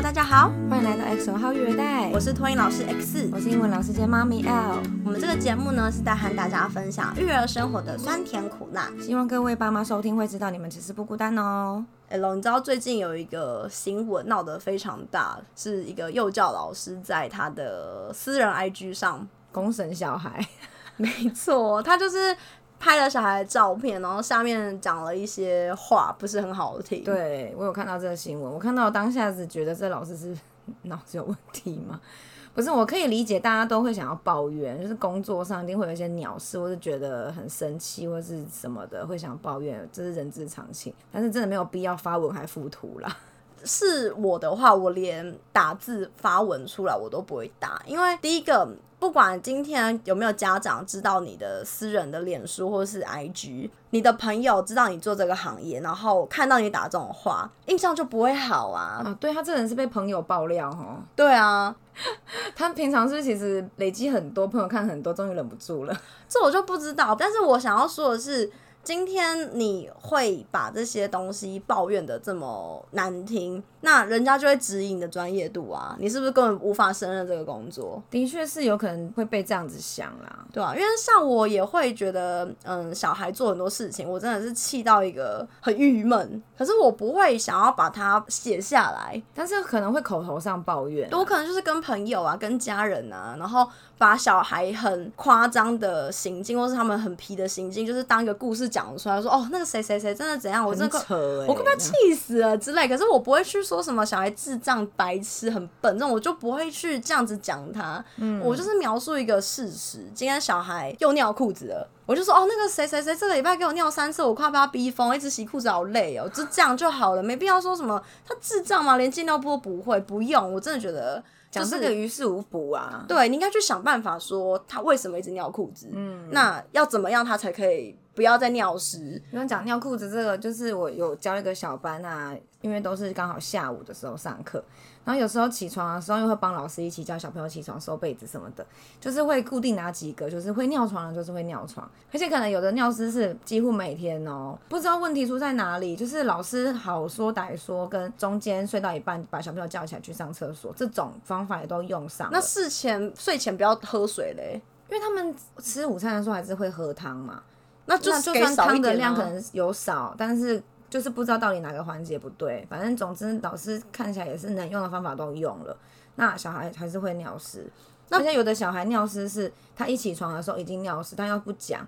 Hello，大家好，欢迎来到 X 号育儿袋，我是托英老师 X，我是英文老师兼妈咪 L。我们这个节目呢是在和大家分享育儿生活的酸甜苦辣，希望各位爸妈收听会知道你们其实不孤单哦。L，你知道最近有一个新闻闹得非常大，是一个幼教老师在他的私人 IG 上。公审小孩，没错，他就是拍了小孩的照片，然后下面讲了一些话，不是很好听。对我有看到这个新闻，我看到当下只觉得这老师是脑子有问题吗？不是，我可以理解大家都会想要抱怨，就是工作上一定会有一些鸟事，或是觉得很生气，或是什么的，会想抱怨，这是人之常情。但是真的没有必要发文还附图啦。是我的话，我连打字发文出来我都不会打，因为第一个，不管今天有没有家长知道你的私人的脸书或是 IG，你的朋友知道你做这个行业，然后看到你打这种话，印象就不会好啊。啊，对他这人是被朋友爆料哈，对啊，他平常是不是其实累积很多朋友看很多，终于忍不住了。这我就不知道。但是我想要说的是。今天你会把这些东西抱怨的这么难听，那人家就会指引你的专业度啊！你是不是根本无法胜任这个工作？的确是有可能会被这样子想啦，对啊，因为像我也会觉得，嗯，小孩做很多事情，我真的是气到一个很郁闷。可是我不会想要把它写下来，但是可能会口头上抱怨。我可能就是跟朋友啊、跟家人啊，然后把小孩很夸张的行径，或是他们很皮的行径，就是当一个故事。讲出来说哦，那个谁谁谁真的怎样，我真的我快要气死了之类。可是我不会去说什么小孩智障、白痴、很笨这种，我就不会去这样子讲他。嗯，我就是描述一个事实。今天小孩又尿裤子了，我就说哦，那个谁谁谁这个礼拜给我尿三次，我快被他逼疯，一直洗裤子好累哦，就这样就好了，没必要说什么他智障吗？连进尿布都不会，不用。我真的觉得。讲这个于事无补啊！对你应该去想办法说他为什么一直尿裤子。嗯，那要怎么样他才可以不要再尿湿？你讲尿裤子这个，就是我有教一个小班啊，因为都是刚好下午的时候上课。然后有时候起床的时候又会帮老师一起叫小朋友起床收被子什么的，就是会固定哪几个，就是会尿床的，就是会尿床，而且可能有的尿湿是几乎每天哦，不知道问题出在哪里，就是老师好说歹说，跟中间睡到一半把小朋友叫起来去上厕所，这种方法也都用上。那事前睡前不要喝水嘞，因为他们吃午餐的时候还是会喝汤嘛，那就就算汤的量可能有少，但是。就是不知道到底哪个环节不对，反正总之老师看起来也是能用的方法都用了，那小孩还是会尿湿。而且有的小孩尿湿是他一起床的时候已经尿湿，但又不讲，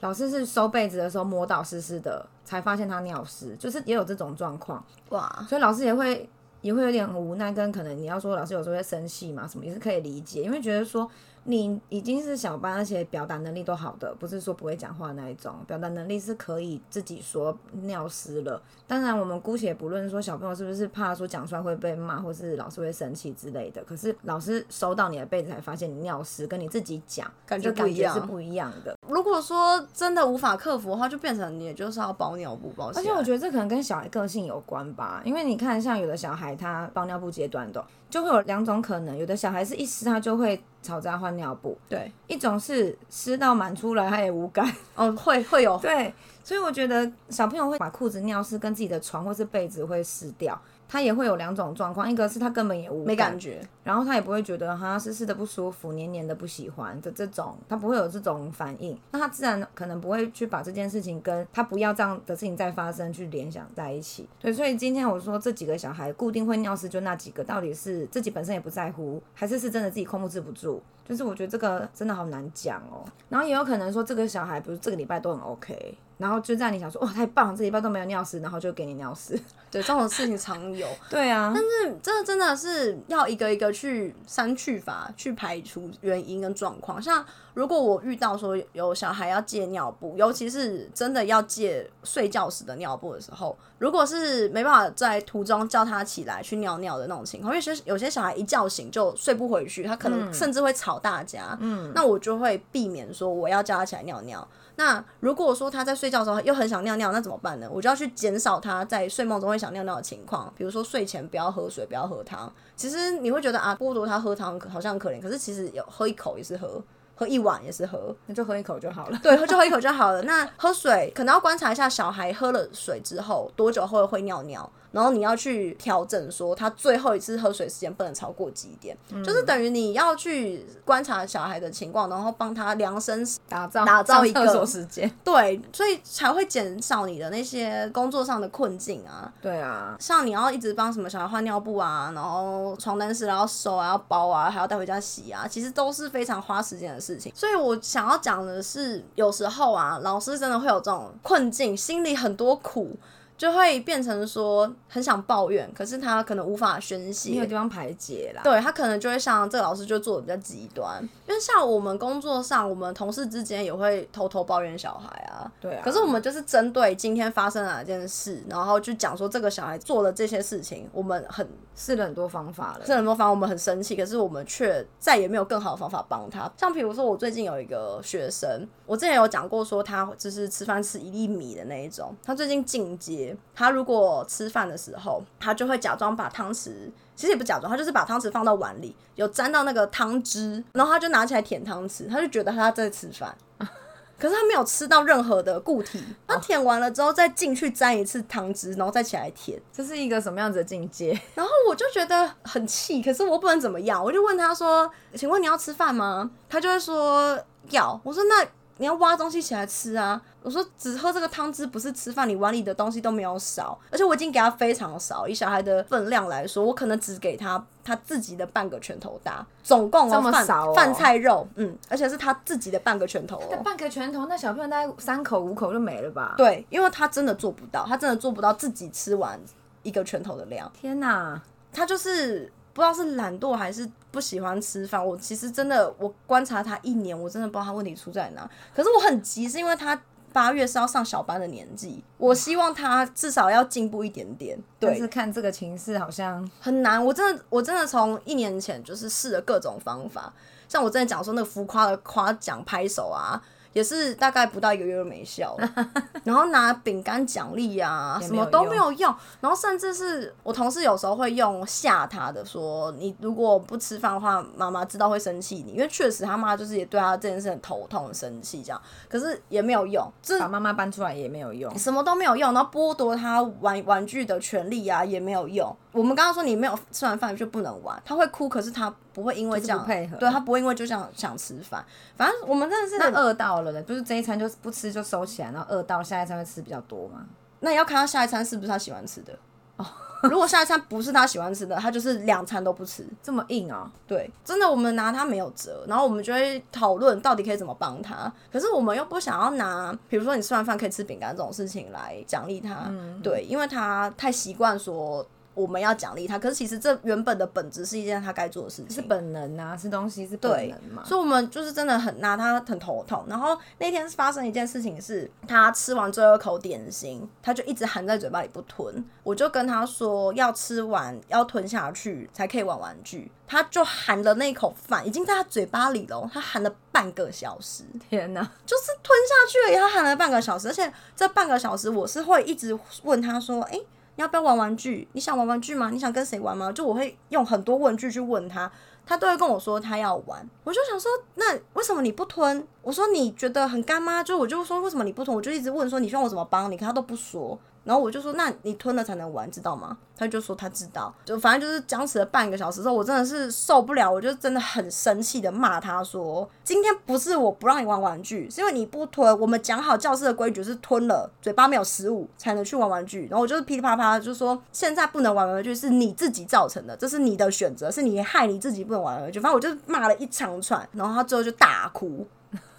老师是收被子的时候摸到湿湿的，才发现他尿湿，就是也有这种状况。哇！所以老师也会也会有点无奈，跟可能你要说老师有时候会生气嘛，什么也是可以理解，因为觉得说。你已经是小班，而且表达能力都好的，不是说不会讲话那一种，表达能力是可以自己说尿湿了。当然，我们姑且不论说小朋友是不是怕说讲出来会被骂，或是老师会生气之类的。可是老师收到你的被子才发现你尿湿，跟你自己讲感觉感觉是不一样的。如果说真的无法克服的话，就变成你就是要包尿布包。而且我觉得这可能跟小孩个性有关吧，因为你看像有的小孩他包尿布阶段的。就会有两种可能，有的小孩是一湿他就会吵架换尿布，对；一种是湿到满出来他也无感，哦，会会有，对。所以我觉得小朋友会把裤子尿湿，跟自己的床或是被子会湿掉。他也会有两种状况，一个是他根本也无没感觉，然后他也不会觉得哈湿湿的不舒服、黏黏的不喜欢的这种，他不会有这种反应，那他自然可能不会去把这件事情跟他不要这样的事情再发生去联想在一起。对，所以今天我说这几个小孩固定会尿湿就那几个，到底是自己本身也不在乎，还是是真的自己控制不住？就是我觉得这个真的好难讲哦。然后也有可能说这个小孩不是这个礼拜都很 OK。然后就在你想说哇太棒，这一半都没有尿湿，然后就给你尿湿。对，这种事情常有。对啊，但是这真的是要一个一个去删去法去排除原因跟状况。像如果我遇到说有小孩要借尿布，尤其是真的要借睡觉时的尿布的时候，如果是没办法在途中叫他起来去尿尿的那种情况，因为有些有些小孩一觉醒就睡不回去，他可能甚至会吵大家。嗯，那我就会避免说我要叫他起来尿尿。那如果说他在睡觉的时候又很想尿尿，那怎么办呢？我就要去减少他在睡梦中会想尿尿的情况，比如说睡前不要喝水，不要喝汤。其实你会觉得啊，剥夺他喝汤好像很可怜，可是其实有喝一口也是喝，喝一碗也是喝，那就喝一口就好了。对，就喝一口就好了。那喝水可能要观察一下小孩喝了水之后多久后会尿尿。然后你要去调整说他最后一次喝水时间不能超过几点，就是等于你要去观察小孩的情况，然后帮他量身打造打造一个上厕所时间。对，所以才会减少你的那些工作上的困境啊。对啊，像你要一直帮什么小孩换尿布啊，然后床单湿了要收啊，要包啊，还要带回家洗啊，其实都是非常花时间的事情。所以我想要讲的是，有时候啊，老师真的会有这种困境，心里很多苦。就会变成说很想抱怨，可是他可能无法宣泄，没有地方排解啦。对他可能就会像这个老师就做的比较极端，因为像我们工作上，我们同事之间也会偷偷抱怨小孩啊。对啊。可是我们就是针对今天发生哪件事，然后就讲说这个小孩做了这些事情，我们很试了很多方法了，试了很多方法，我们很生气，可是我们却再也没有更好的方法帮他。像比如说，我最近有一个学生，我之前有讲过说他就是吃饭吃一粒米的那一种，他最近进阶，他如果吃饭的时候，他就会假装把汤匙，其实也不假装，他就是把汤匙放到碗里，有沾到那个汤汁，然后他就拿起来舔汤匙，他就觉得他在吃饭，可是他没有吃到任何的固体。他舔完了之后，再进去沾一次汤汁，然后再起来舔，这是一个什么样子的境界？然后我就觉得很气，可是我不能怎么样，我就问他说：“请问你要吃饭吗？”他就会说要。我说：“那。”你要挖东西起来吃啊！我说只喝这个汤汁不是吃饭，你碗里的东西都没有少，而且我已经给他非常少，以小孩的分量来说，我可能只给他他自己的半个拳头大，总共这么少饭菜肉，嗯，而且是他自己的半个拳头哦，半个拳头，那小朋友大概三口五口就没了吧？对，因为他真的做不到，他真的做不到自己吃完一个拳头的量。天哪，他就是不知道是懒惰还是。不喜欢吃饭，我其实真的，我观察他一年，我真的不知道他问题出在哪。可是我很急，是因为他八月是要上小班的年纪，我希望他至少要进步一点点。对，是看这个情势好像很难。我真的，我真的从一年前就是试了各种方法，像我之前讲说那个浮夸的夸奖拍手啊。也是大概不到一个月就没效了，然后拿饼干奖励啊，什么都没有用，然后甚至是我同事有时候会用吓他的，说你如果不吃饭的话，妈妈知道会生气你，因为确实他妈就是也对他这件事很头痛、很生气这样，可是也没有用，把妈妈搬出来也没有用，什么都没有用，然后剥夺他玩玩具的权利啊也没有用。我们刚刚说你没有吃完饭就不能玩，他会哭，可是他不会因为这样配合，对他不会因为就这样想吃饭。反正我们真的是那饿到了的，就是这一餐就不吃就收起来，然后饿到下一餐会吃比较多嘛。那你要看他下一餐是不是他喜欢吃的哦。如果下一餐不是他喜欢吃的，他就是两餐都不吃，这么硬啊？对，真的我们拿他没有辙，然后我们就会讨论到底可以怎么帮他。可是我们又不想要拿，比如说你吃完饭可以吃饼干这种事情来奖励他，对，因为他太习惯说。我们要奖励他，可是其实这原本的本质是一件他该做的事情，是本能啊，吃东西是本能嘛，所以我们就是真的很拿他很头痛。然后那天发生一件事情是，他吃完最后一口点心，他就一直含在嘴巴里不吞，我就跟他说要吃完要吞下去才可以玩玩具，他就含了那口饭已经在他嘴巴里了，他含了半个小时，天哪，就是吞下去了，他含了半个小时，而且这半个小时我是会一直问他说，哎。你你要不要玩玩具？你想玩玩具吗？你想跟谁玩吗？就我会用很多问句去问他，他都会跟我说他要玩。我就想说，那为什么你不吞？我说你觉得很干吗？就我就说为什么你不吞？我就一直问说你希望我怎么帮你，可他都不说。然后我就说，那你吞了才能玩，知道吗？他就说他知道，就反正就是僵持了半个小时之后，我真的是受不了，我就真的很生气的骂他说，今天不是我不让你玩玩具，是因为你不吞。我们讲好教室的规矩是吞了，嘴巴没有食物才能去玩玩具。然后我就是噼里啪啪就说，现在不能玩玩具是你自己造成的，这是你的选择，是你害你自己不能玩玩具。反正我就骂了一长串，然后他最后就大哭。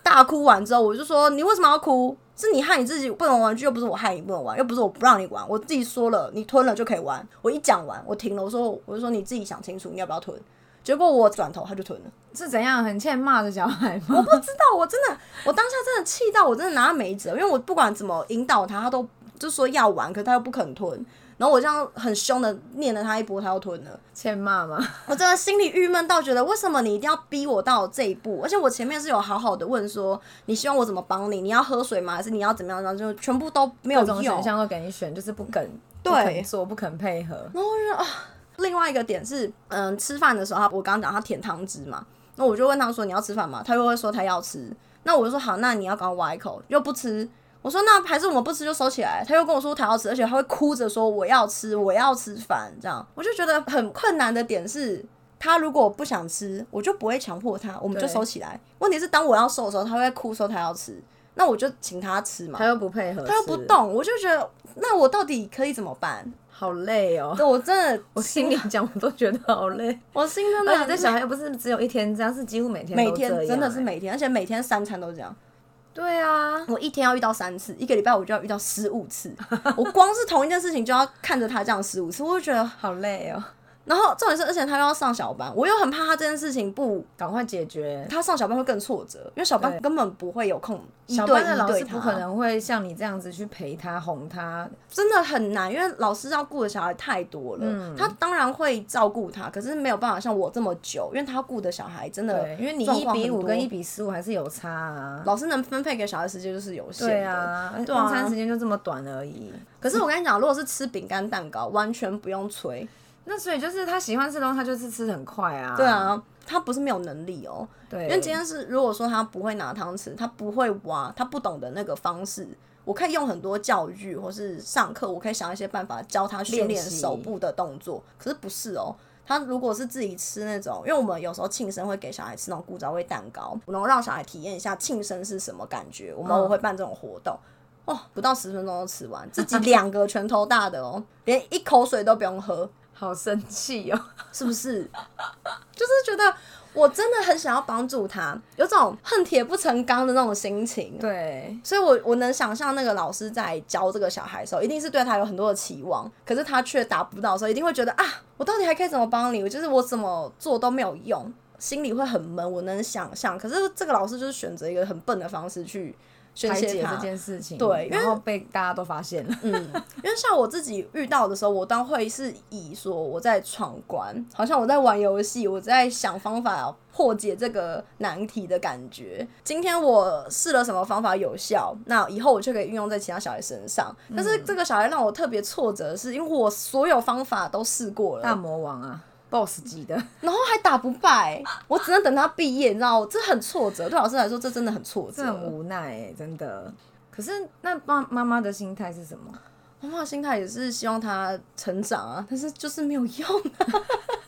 大哭完之后，我就说你为什么要哭？是你害你自己不能玩具，又不是我害你不能玩，又不是我不让你玩，我自己说了，你吞了就可以玩。我一讲完，我停了，我说我就说你自己想清楚，你要不要吞？结果我转头他就吞了，是怎样很欠骂的小孩吗？我不知道，我真的，我当下真的气到我真的拿他没辙，因为我不管怎么引导他，他都就说要玩，可他又不肯吞。然后我这样很凶的念了他一波，他又吞了，欠骂吗？我真的心里郁闷到觉得，为什么你一定要逼我到这一步？而且我前面是有好好的问说，你希望我怎么帮你？你要喝水吗？还是你要怎么样？然后就全部都没有用，选项都给你选，就是不肯，对，做不肯配合。然后就啊，另外一个点是，嗯，吃饭的时候，我刚刚讲他舔汤汁嘛，那我就问他说你要吃饭吗？他又会说他要吃，那我就说好，那你要赶快挖一口，又不吃。我说那还是我们不吃就收起来。他又跟我说他要吃，而且他会哭着说我要吃，我要吃饭。这样我就觉得很困难的点是，他如果不想吃，我就不会强迫他，我们就收起来。问题是当我要收的时候，他会哭说他要吃，那我就请他吃嘛他。又不配合，他又不，动，我就觉得那我到底可以怎么办？好累哦。对我真的，我心里讲，我都觉得好累。我心真的而且这小孩又不是只有一天这样，是几乎每天每天真的是每天，而且每天三餐都这样。对啊，我一天要遇到三次，一个礼拜我就要遇到十五次。我光是同一件事情就要看着他这样十五次，我就觉得。好累哦，然后重点是，而且他又要上小班，我又很怕他这件事情不，赶快解决。他上小班会更挫折，因为小班根本不会有空一对小班的一，老师不可能会像你这样子去陪他、哄他，真的很难，因为老师要顾的小孩太多了。嗯他当然会照顾他，可是没有办法像我这么久，因为他顾的小孩真的，因为你一比五跟一比十五还是有差啊。老师能分配给小孩时间就是有限的。对啊，对啊用餐时间就这么短而已。可是我跟你讲，如果是吃饼干蛋糕，完全不用催。那所以就是他喜欢吃东西，他就是吃很快啊。对，啊，他不是没有能力哦、对，因为今天是如果说他不会拿汤匙，他不会挖，他不懂得那个方式，我可以用很多教育或是上课，我可以想一些办法教他训练练手部的动作。可是不是哦、他如果是自己吃那种，因为我们有时候庆生会给小孩吃那种古早味蛋糕，能够让小孩体验一下庆生是什么感觉，我们会办这种活动。哦，不到十分钟就吃完，自己两个拳头大的哦，连一口水都不用喝。好生气哦。是不是？就是觉得我真的很想要帮助他，有种恨铁不成钢的那种心情。对，所以我我能想象那个老师在教这个小孩的时候，一定是对他有很多的期望，可是他却达不到的时候，一定会觉得啊，我到底还可以怎么帮你？我就是我怎么做都没有用，心里会很闷。我能想象，可是这个老师就是选择一个很笨的方式去宣泄他排解这。件事情，对然后被大家都发现了。嗯，因为像我自己遇到的时候，我当会是以说我在闯关，好像我在玩游戏，我在想方法破解这个难题的感觉。今天我试了什么方法有效，那以后我就可以运用在其他小孩身上。但是这个小孩让我特别挫折的是，因为我所有方法都试过了大，魔王啊，BOSS 级的，然后还打不败，我只能等他毕业，你知道吗？这很挫折，对老师来说这真的很挫折。这很无奈欸、真的。可是那妈妈妈的心态是什么？妈妈的心态也是希望他成长啊，但是就是没有用啊，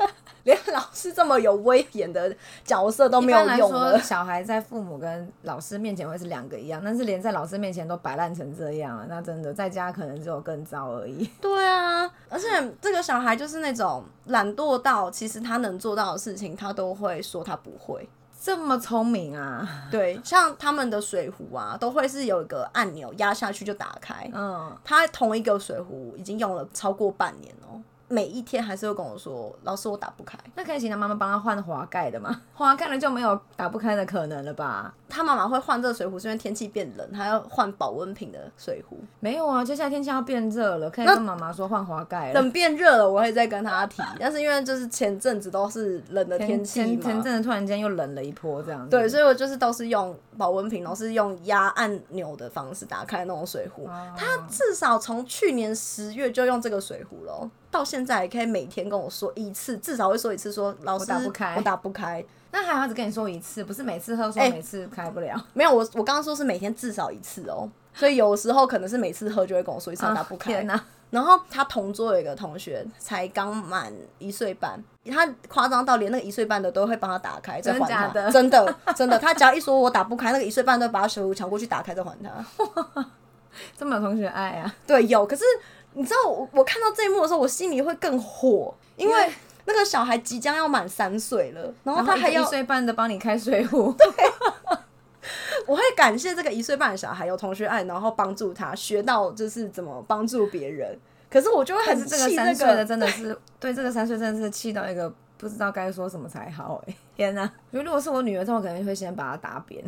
连老师这么有威严的角色都没有用了。小孩在父母跟老师面前会是两个一样，但是连在老师面前都摆烂成这样了，那真的在家可能只有更糟而已。对啊，而且这个小孩就是那种懒惰到，其实他能做到的事情，他都会说他不会。这么聪明啊！对，像他们的水壶啊，都会是有一个按钮压下去就打开。嗯，他同一个水壶已经用了超过半年哦，每一天还是会跟我说：“老师，我打不开。”那可以请他妈妈帮他换滑盖的吗？滑盖了就没有打不开的可能了吧？他妈妈会换这个水壶，是因为天气变冷，他要换保温瓶的水壶。没有啊，接下来天气要变热了，可以跟妈妈说换滑盖了。等变热了，我会再跟他提。但是因为就是前阵子都是冷的天气前前，阵子突然间又冷了一波这样子。对，所以我就是都是用保温瓶，然后是用压按钮的方式打开那种水壶。哦他至少从去年十月就用这个水壶了哦，到现在也可以每天跟我说一次，至少会说一次说老师打不开我打不开。那还好，只跟你说一次，不是每次喝说哎每次开不了。没有，我我刚刚说是每天至少一次哦，所以有时候可能是每次喝就会跟我说一次我打不开。天哪！然后他同桌有一个同学才刚满一岁半，他夸张到连那个一岁半的都会帮他打开，再还他。真假的真的真的，他只要一说我打不开，那个一岁半都把他水壶抢过去打开再还他。这么有同学爱啊！对，有。可是你知道我我看到这一幕的时候，我心里会更火，因为那个小孩即将要满三岁了，然后他还要一岁半的帮你开水壶，我会感谢这个一岁半的小孩有同学爱，然后帮助他学到就是怎么帮助别人。可是我就会很气、那個这个气三岁的，真的是对这个三岁真的是气到一个不知道该说什么才好哎、天哪！如果是我女儿，这我可能会先把她打扁。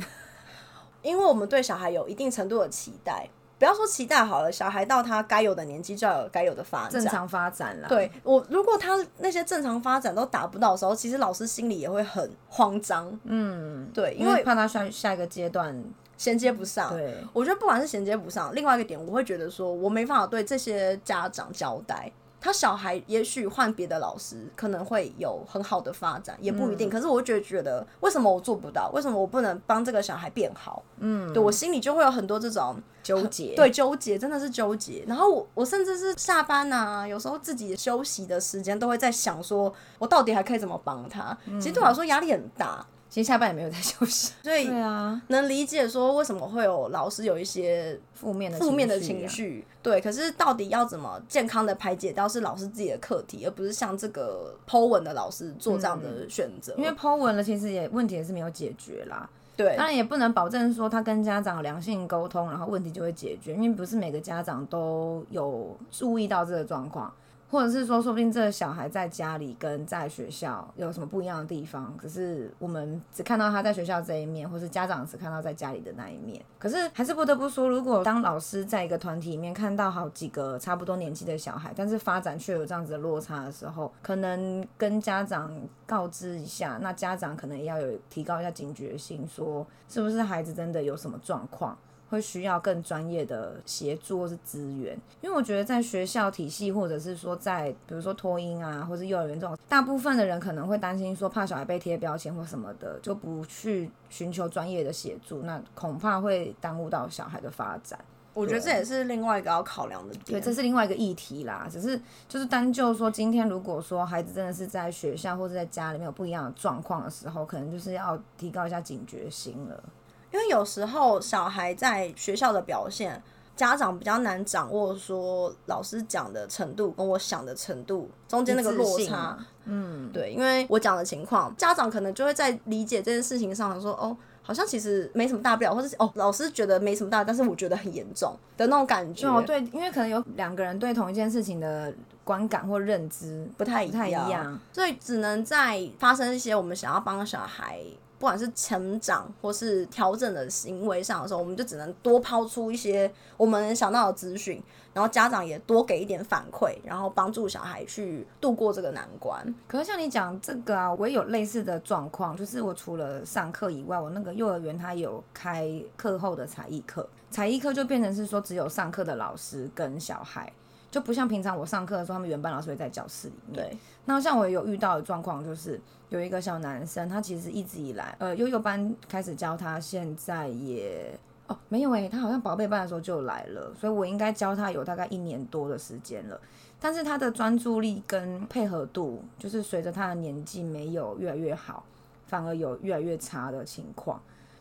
因为我们对小孩有一定程度的期待，不要说期待好了，小孩到他该有的年纪就要有该有的发展。正常发展啦。，对我，如果他那些正常发展都达不到的时候，其实老师心里也会很慌张，嗯，对，因为怕他下下一个阶段，衔接不上。对，我觉得不管是衔接不上，另外一个点，我会觉得说我没办法对这些家长交代，他小孩也许换别的老师可能会有很好的发展，也不一定。可是我就觉得，为什么我做不到？为什么我不能帮这个小孩变好？嗯，对我心里就会有很多这种纠结，对纠结真的是纠结。然后我我甚至是下班啊，有时候自己休息的时间都会在想，说我到底还可以怎么帮他？其实对我来说压力很大。其实下班也没有在休息，所以对啊，能理解说为什么会有老师有一些负面的负面的情绪。对，可是到底要怎么健康的排解掉，是老师自己的课题，而不是像这个 Po 文的老师做这样的选择。因为 Po 文了，其实也问题也是没有解决啦。对，当然也不能保证说他跟家长良性沟通，然后问题就会解决，因为不是每个家长都有注意到这个状况。或者是说，说不定这个小孩在家里跟在学校有什么不一样的地方，可是我们只看到他在学校这一面，或是家长只看到在家里的那一面。可是还是不得不说，如果当老师在一个团体里面看到好几个差不多年纪的小孩，但是发展却有这样子的落差的时候，可能跟家长告知一下，那家长可能也要有提高一下警觉性，说是不是孩子真的有什么状况。会需要更专业的协助或是资源，因为我觉得在学校体系，或者是说在比如说托婴啊，或是幼儿园这种，大部分的人可能会担心说怕小孩被贴标签或什么的，就不去寻求专业的协助，那恐怕会耽误到小孩的发展。我觉得这也是另外一个要考量的点。对，这是另外一个议题啦。只是就是单就说，今天如果说孩子真的是在学校或者在家里面有不一样的状况的时候，可能就是要提高一下警觉心了。因为有时候小孩在学校的表现，家长比较难掌握，说老师讲的程度跟我想的程度中间那个落差。嗯，对，因为我讲的情况，家长可能就会在理解这件事情上说，哦，好像其实没什么大不了，或者哦，老师觉得没什么大，但是我觉得很严重的那种感觉。哦，对，因为可能有两个人对同一件事情的观感或认知不太不太一样，所以只能在发生一些我们想要帮小孩。不管是成长或是调整的行为上的时候，我们就只能多抛出一些我们想到的资讯，然后家长也多给一点反馈，然后帮助小孩去度过这个难关。可是像你讲这个啊，我也有类似的状况，就是我除了上课以外，我那个幼儿园它有开课后的才艺课，才艺课就变成是说只有上课的老师跟小孩。就不像平常我上课的时候，他们原班老师会在教室里面。对。那像我有遇到的状况，就是有一个小男生，他其实一直以来，呃，悠悠班开始教他，现在也哦没有诶，他好像宝贝班的时候就来了，所以我应该教他有大概一年多的时间了。但是他的专注力跟配合度，就是随着他的年纪没有越来越好，反而有越来越差的情况。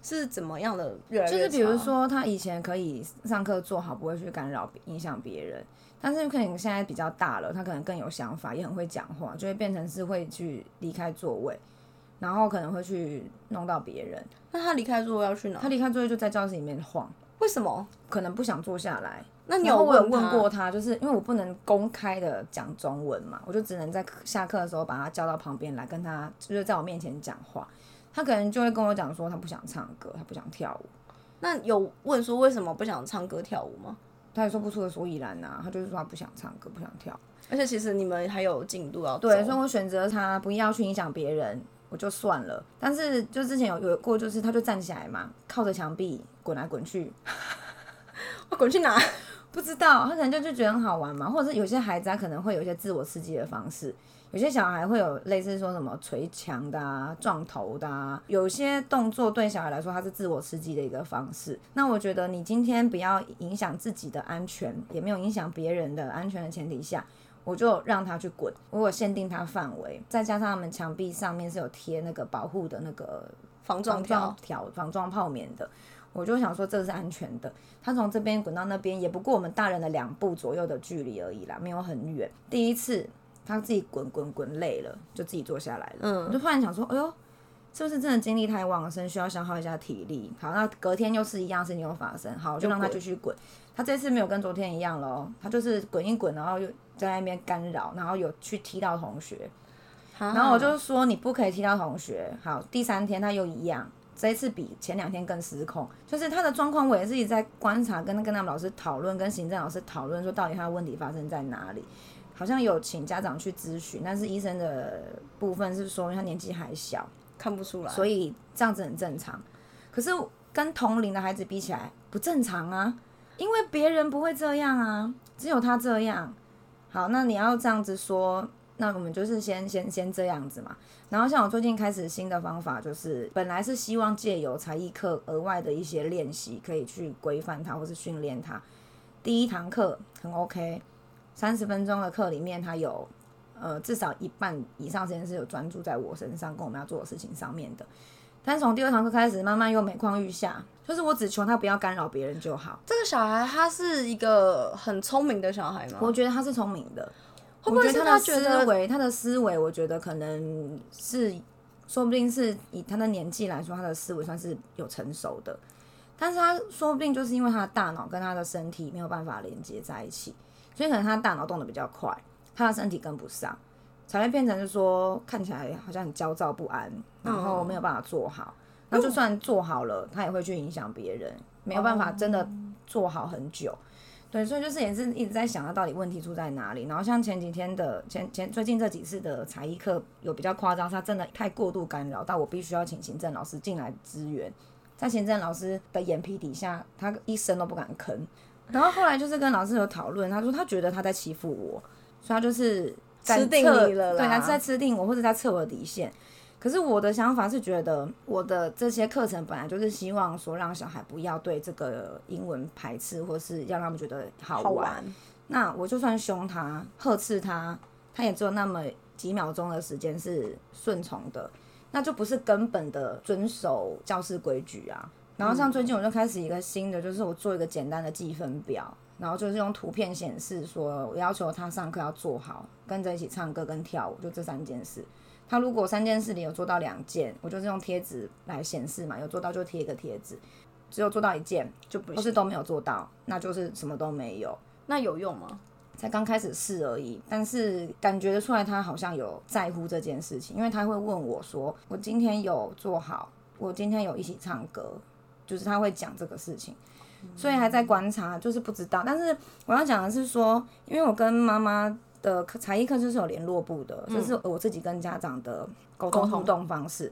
是怎么样的？越来越就是比如说，他以前可以上课做好，不会去干扰、影响别人。但是可能现在比较大了，他可能更有想法，也很会讲话，就会变成是会去离开座位，然后可能会去弄到别人。那他离开座位要去哪？他离开座位就在教室里面晃。为什么？可能不想坐下来。那你有问问过他？就是因为我不能公开的讲中文嘛，我就只能在下课的时候把他叫到旁边来，跟他就是在我面前讲话。他可能就会跟我讲说，他不想唱歌，他不想跳舞。那有问说为什么不想唱歌跳舞吗？他也说不出个所以然呐，他就是说他不想唱歌，不想跳。而且其实你们还有进度要对，所以我选择他不要去影响别人，我就算了。但是就之前有有过，就是他就站起来嘛，靠着墙壁滚来滚去。我滚去哪？不知道，他可能就就觉得很好玩嘛，或者是有些孩子他可能会有一些自我刺激的方式。有些小孩会有类似说什么捶墙的啊、撞头的啊，有些动作对小孩来说，它是自我刺激的一个方式。那我觉得你今天不要影响自己的安全，也没有影响别人的安全的前提下，我就让他去滚。我有限定他范围，再加上他们墙壁上面是有贴那个保护的那个防撞条、防撞泡棉的，我就想说这是安全的。他从这边滚到那边，也不过我们大人的两步左右的距离而已啦，没有很远。第一次。他自己滚滚滚累了，就自己坐下来了。嗯，我就突然想说，哎呦，是不是真的精力太旺盛，需要消耗一下体力？好，那隔天又是一样事情又发生，好，就让他继续滚。他这次没有跟昨天一样了，他就是滚一滚，然后又在那边干扰，然后有去踢到同学。然后我就说你不可以踢到同学。好，第三天他又一样，这一次比前两天更失控。就是他的状况，我也是一直在观察，跟跟他们老师讨论，跟行政老师讨论，说到底他的问题发生在哪里。好像有请家长去咨询，但是医生的部分是说他年纪还小，看不出来，所以这样子很正常。可是跟同龄的孩子比起来不正常啊，因为别人不会这样啊，只有他这样。好，那你要这样子说，那我们就是先先先这样子嘛。然后像我最近开始新的方法，就是本来是希望借由才艺课额外的一些练习，可以去规范他或是训练他。第一堂课很 OK，三十分钟的课里面，他有呃至少一半以上时间是有专注在我身上跟我们要做的事情上面的。但是从第二堂课开始，慢慢又每况愈下，就是我只求他不要干扰别人就好。这个小孩他是一个很聪明的小孩吗？我觉得他是聪明的。会不会是他的他觉得思维？他的思维，我觉得可能是，说不定是以他的年纪来说，他的思维算是有成熟的。但是他说不定就是因为他的大脑跟他的身体没有办法连接在一起，所以可能他大脑动得比较快，他的身体跟不上，才会变成是说看起来好像很焦躁不安，然后没有办法做好。那就算做好了，他也会去影响别人，没有办法真的做好很久。对，所以就是也是一直在想他到底问题出在哪里。然后像前几天的前前最近这几次的才艺课有比较夸张，他真的太过度干扰到我必须要请行政老师进来支援。在行政老师的眼皮底下，他一声都不敢吭。然后后来就是跟老师有讨论，他说他觉得他在欺负我，所以他就是在吃定了啦对，他是在吃定我，或者在测我的底线。可是我的想法是觉得，我的这些课程本来就是希望说让小孩不要对这个英文排斥，或是让他们觉得好好。玩，那我就算凶他、呵斥他，他也只有那么几秒钟的时间是顺从的，那就不是根本的遵守教室规矩啊。然后像最近我就开始一个新的，就是我做一个简单的计分表，然后就是用图片显示说，我要求他上课要做好，跟着一起唱歌跟跳舞，就这三件事。他如果三件事里有做到两件，我就是用贴纸来显示嘛，有做到就贴一个贴纸；只有做到一件，就不或是都没有做到，那就是什么都没有。那有用吗？才刚开始试而已，但是感觉得出来他好像有在乎这件事情，因为他会问我说：“我今天有做好，我今天有一起唱歌。”就是他会讲这个事情，所以还在观察，就是不知道。但是我要讲的是说，因为我跟妈妈的课才艺课就是有联络部的，就是我自己跟家长的沟通互动方式。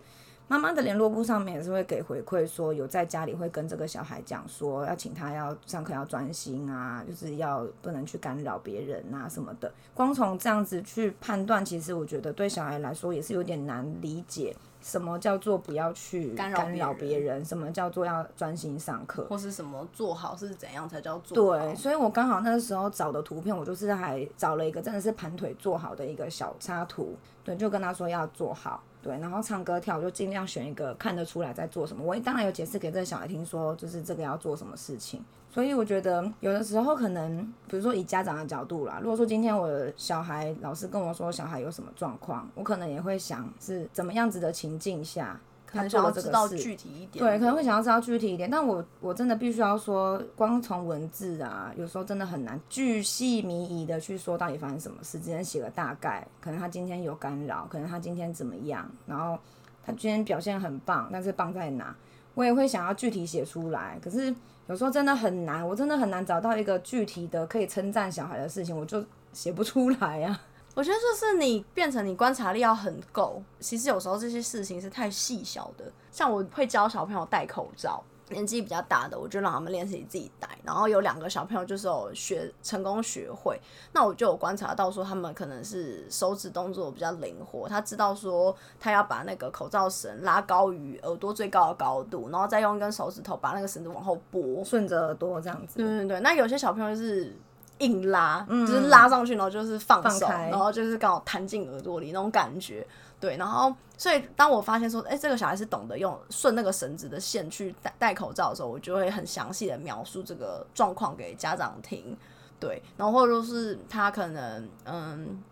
妈妈的联络部上面也是会给回馈，说有在家里会跟这个小孩讲说，要请他要上课要专心啊，就是要不能去干扰别人啊什么的。光从这样子去判断，其实我觉得对小孩来说也是有点难理解，什么叫做不要去干扰别人人，什么叫做要专心上课。或是什么做好是怎样才叫做好？对，所以我刚好那个时候找的图片，我就是还找了一个真的是盘腿做好的一个小插图，对，就跟他说要做好，对，然后唱歌跳舞就尽量选一个看得出来在做什么。我当然有解释给这个小孩听说，就是这个要做什么事情。所以我觉得有的时候可能，比如说以家长的角度啦，如果说今天我的小孩老师跟我说小孩有什么状况，我可能也会想是怎么样子的情境下。可能想要知道具体一点。对，可能会想要知道具体一点，但我我真的必须要说，光从文字啊，有时候真的很难巨细靡遗的去说到底发生什么事，只能写个大概。可能他今天有干扰，可能他今天怎么样，然后他今天表现很棒，但是棒在哪？我也会想要具体写出来，可是有时候真的很难，我真的很难找到一个具体的可以称赞小孩的事情，我就写不出来啊。我觉得就是你变成你观察力要很够。其实有时候这些事情是太细小的，像我会教小朋友戴口罩，年纪比较大的，我就让他们练习自己戴。然后有两个小朋友就是有学成功学会，那我就有观察到说他们可能是手指动作比较灵活，他知道说他要把那个口罩绳拉高于耳朵最高的高度，然后再用一根手指头把那个绳子往后拨，顺着耳朵这样子，对对对，那有些小朋友就是硬拉，就是拉上去，然后就是放手，然后就是刚好弹进耳朵里那种感觉。对，然后所以当我发现说，哎、这个小孩是懂得用顺那个绳子的线去戴戴口罩的时候，我就会很详细的描述这个状况给家长听。对，然后或者说是他可能嗯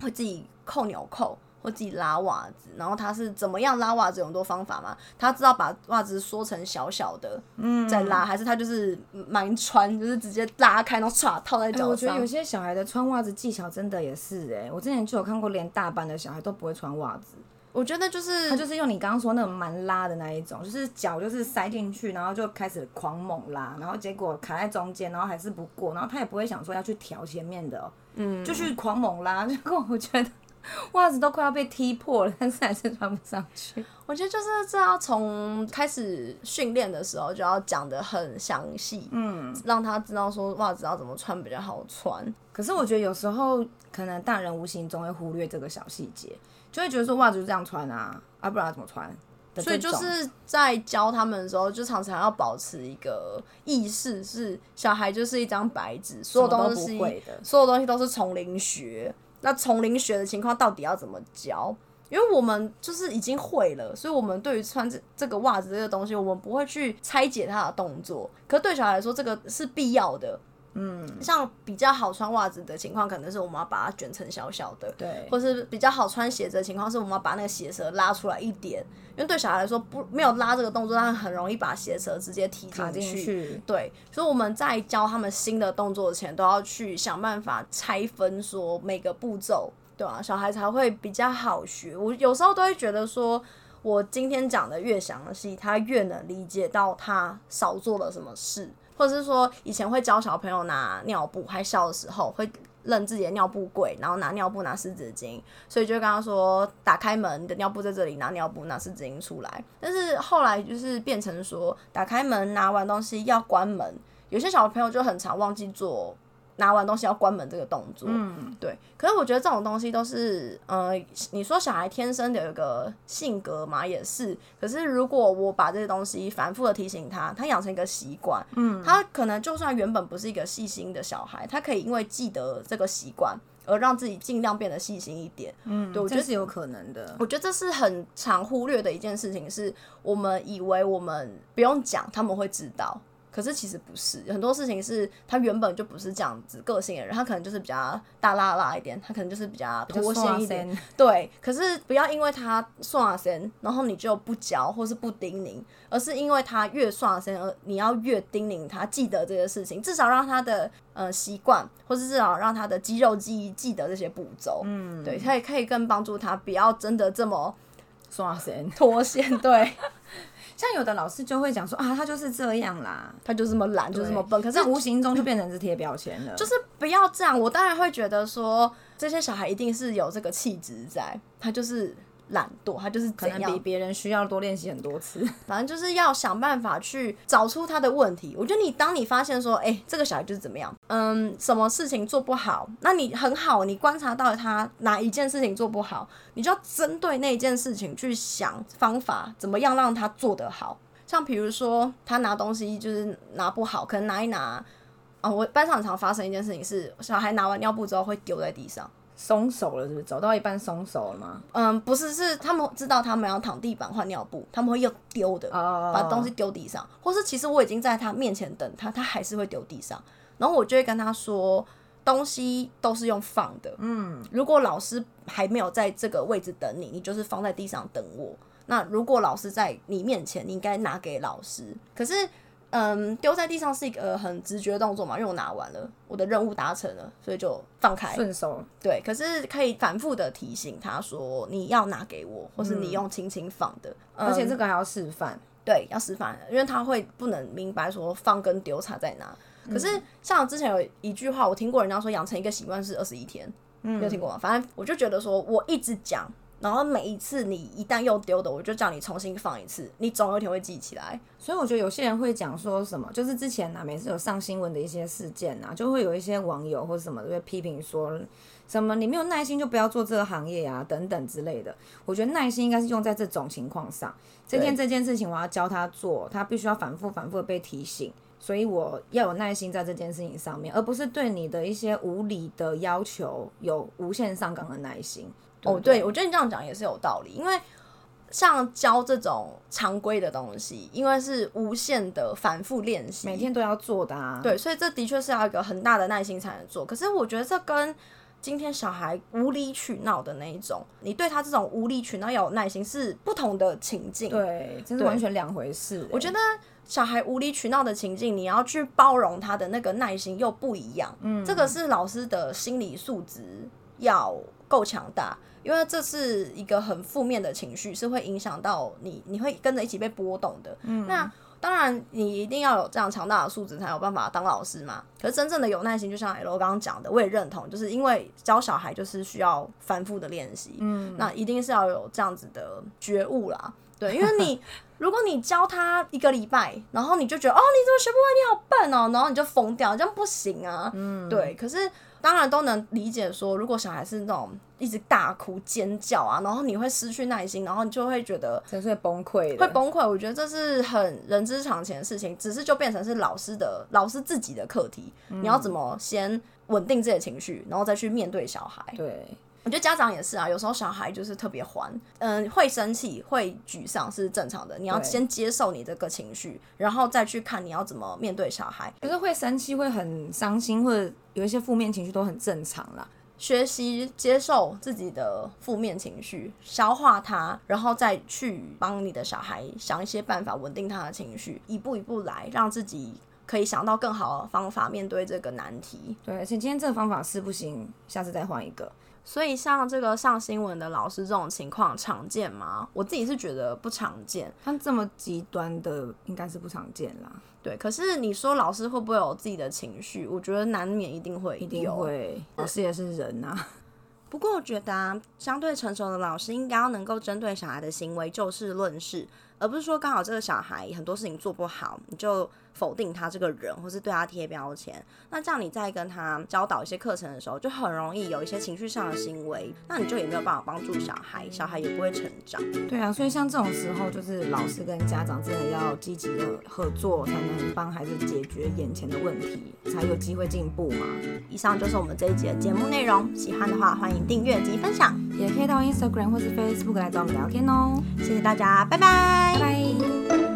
会自己扣纽扣。或自己拉袜子，然后他是怎么样拉袜子？有很多方法嘛。他知道把袜子缩成小小的，嗯，再拉，还是他就是蛮穿，就是直接拉开，然后唰套在哎、脚上。我觉得有些小孩的穿袜子技巧真的也是哎、我之前就有看过，连大班的小孩都不会穿袜子，我觉得就是他就是用你刚刚说那种蛮拉的那一种，就是脚就是塞进去，然后就开始狂猛拉，然后结果卡在中间，然后还是不过，然后他也不会想说要去调前面的、哦，嗯，就去狂猛拉，结果我觉得 袜子都快要被踢破了，但是还是穿不上去。我觉得就是这要从开始训练的时候就要讲的很详细，嗯，让他知道说袜子要怎么穿比较好穿。可是我觉得有时候可能大人无形中会忽略这个小细节，就会觉得说袜子就这样穿啊，啊不然怎么穿？所以就是在教他们的时候，就常常要保持一个意识，是小孩就是一张白纸，所有东西，所有东西都是从零学。那从零学的情况到底要怎么教？因为我们就是已经会了，所以我们对于穿这这个袜子这个东西，我们不会去拆解它的动作。可对小孩来说，这个是必要的。嗯，像比较好穿袜子的情况，可能是我们要把它卷成小小的，对，或是比较好穿鞋子的情况，是我们要把那个鞋舌拉出来一点。因为对小孩来说，不没有拉这个动作，他很容易把鞋舌直接踢进去。对，所以我们在教他们新的动作前，都要去想办法拆分，说每个步骤，对吧？小孩才会比较好学。我有时候都会觉得说，我今天讲的越详细，他越能理解到他少做了什么事。或者是说，以前会教小朋友拿尿布，还小的时候会认自己的尿布柜，然后拿尿布拿湿纸巾，所以就跟他说，打开门，你的尿布在这里，拿尿布拿湿纸巾出来。但是后来就是变成说，打开门拿完东西要关门，有些小朋友就很常忘记做。拿完东西要关门这个动作，嗯，对。可是我觉得这种东西都是，呃，你说小孩天生的有一个性格嘛，也是。可是如果我把这些东西反复的提醒他，他养成一个习惯，嗯，他可能就算原本不是一个细心的小孩，他可以因为记得这个习惯而让自己尽量变得细心一点，嗯，对，我觉得是有可能的。我觉得这是很常忽略的一件事情，是我们以为我们不用讲，他们会知道。可是其实不是，很多事情是他原本就不是这样子个性的人，他可能就是比较大拉拉一点，他可能就是比较脱线一点。对，可是不要因为他算先，然后你就不教或是不叮咛，而是因为他越算先，而你要越叮咛他记得这些事情，至少让他的呃习惯，或是至少让他的肌肉记忆记得这些步骤。嗯，对，他也可以更帮助他，不要真的这么刷先 脱线。对。像有的老师就会讲说啊，他就是这样啦，他就这么懒，就这么笨，可是无形中就变成是贴标签了。就是不要这样，我当然会觉得说，这些小孩一定是有这个气质在，他就是。懒惰，他就是可能比别人需要多练习很多次。反正就是要想办法去找出他的问题。我觉得你当你发现说，哎，这个小孩就是怎么样，嗯，什么事情做不好，那你很好，你观察到他哪一件事情做不好，你就要针对那一件事情去想方法，怎么样让他做得好。像比如说他拿东西就是拿不好，可能拿一拿啊，我班上常发生一件事情是，小孩拿完尿布之后会丢在地上。松手了，是不是走到一半松手了吗？嗯，不是，是他们知道他们要躺地板换尿布，他们会又丢的，把东西丢地上，或是其实我已经在他面前等他，他还是会丢地上，然后我就会跟他说，东西都是用放的，嗯，如果老师还没有在这个位置等你，你就是放在地上等我。那如果老师在你面前，你应该拿给老师。可是。嗯，丢在地上是一个很直觉的动作嘛，因为我拿完了，我的任务达成了，所以就放开，顺手。对，可是可以反复的提醒他说，你要拿给我，或是你用轻轻放的，而且这个还要示范。对，要示范，因为他会不能明白说放跟丢差在哪。可是像之前有一句话，我听过人家说，养成一个习惯是二十一天，嗯，有听过吗？反正我就觉得说，我一直讲。然后每一次你一旦又丢的，我就叫你重新放一次，你总有一天会记起来。所以我觉得有些人会讲说什么，就是之前啊，每次有上新闻的一些事件啊，就会有一些网友或者什么会批评说，什么你没有耐心就不要做这个行业啊，等等之类的。我觉得耐心应该是用在这种情况上。今天这件事情我要教他做，他必须要反复反复的被提醒，所以我要有耐心在这件事情上面，而不是对你的一些无理的要求有无限上纲的耐心。哦，对，我觉得你这样讲也是有道理，因为像教这种常规的东西，因为是无限的反复练习，每天都要做的啊。对，所以这的确是要一个很大的耐心才能做。可是我觉得这跟今天小孩无理取闹的那一种，你对他这种无理取闹要有耐心，是不同的情境。对，这是完全两回事。我觉得小孩无理取闹的情境，你要去包容他的那个耐心又不一样。嗯，这个是老师的心理素质要够强大。因为这是一个很负面的情绪，是会影响到你，你会跟着一起被波动的。嗯，那当然，你一定要有这样强大的素质，才有办法当老师嘛。可是真正的有耐心，就像 L 刚刚讲的，我也认同，就是因为教小孩就是需要反复的练习，嗯，那一定是要有这样子的觉悟啦。对，因为你 如果你教他一个礼拜，然后你就觉得哦，你怎么学不会？你好笨哦，然后你就疯掉，这样不行啊。嗯，对。可是当然都能理解说，如果小孩是那种一直大哭尖叫啊，然后你会失去耐心，然后你就会觉得真是崩溃，会崩溃。我觉得这是很人之常情的事情，只是就变成是老师的老师自己的课题，你要怎么先稳定自己的情绪，然后再去面对小孩。对。我觉得家长也是啊，有时候小孩就是特别欢，嗯，会生气、会沮丧是正常的。你要先接受你这个情绪，然后再去看你要怎么面对小孩。可是会生气、会很伤心，或者有一些负面情绪都很正常啦。学习接受自己的负面情绪，消化它，然后再去帮你的小孩想一些办法稳定他的情绪，一步一步来，让自己可以想到更好的方法面对这个难题。对，而且今天这个方法是不行，下次再换一个。所以像这个上新闻的老师这种情况常见吗？我自己是觉得不常见。像这么极端的，应该是不常见啦。对，可是你说老师会不会有自己的情绪？我觉得难免一定会，一定会。老师也是人呐。不过我觉得啊，相对成熟的老师应该要能够针对小孩的行为就事论事，而不是说刚好这个小孩很多事情做不好，你就。否定他这个人，或是对他贴标签，那这样你在跟他教导一些课程的时候，就很容易有一些情绪上的行为，那你就也没有办法帮助小孩，小孩也不会成长。对啊，所以像这种时候，就是老师跟家长真的要积极的合作，才能帮孩子解决眼前的问题，才有机会进步嘛。以上就是我们这一集的节目内容，喜欢的话欢迎订阅及分享，也可以到 Instagram 或是 Facebook 来找我们聊天哦。谢谢大家，拜拜，拜拜。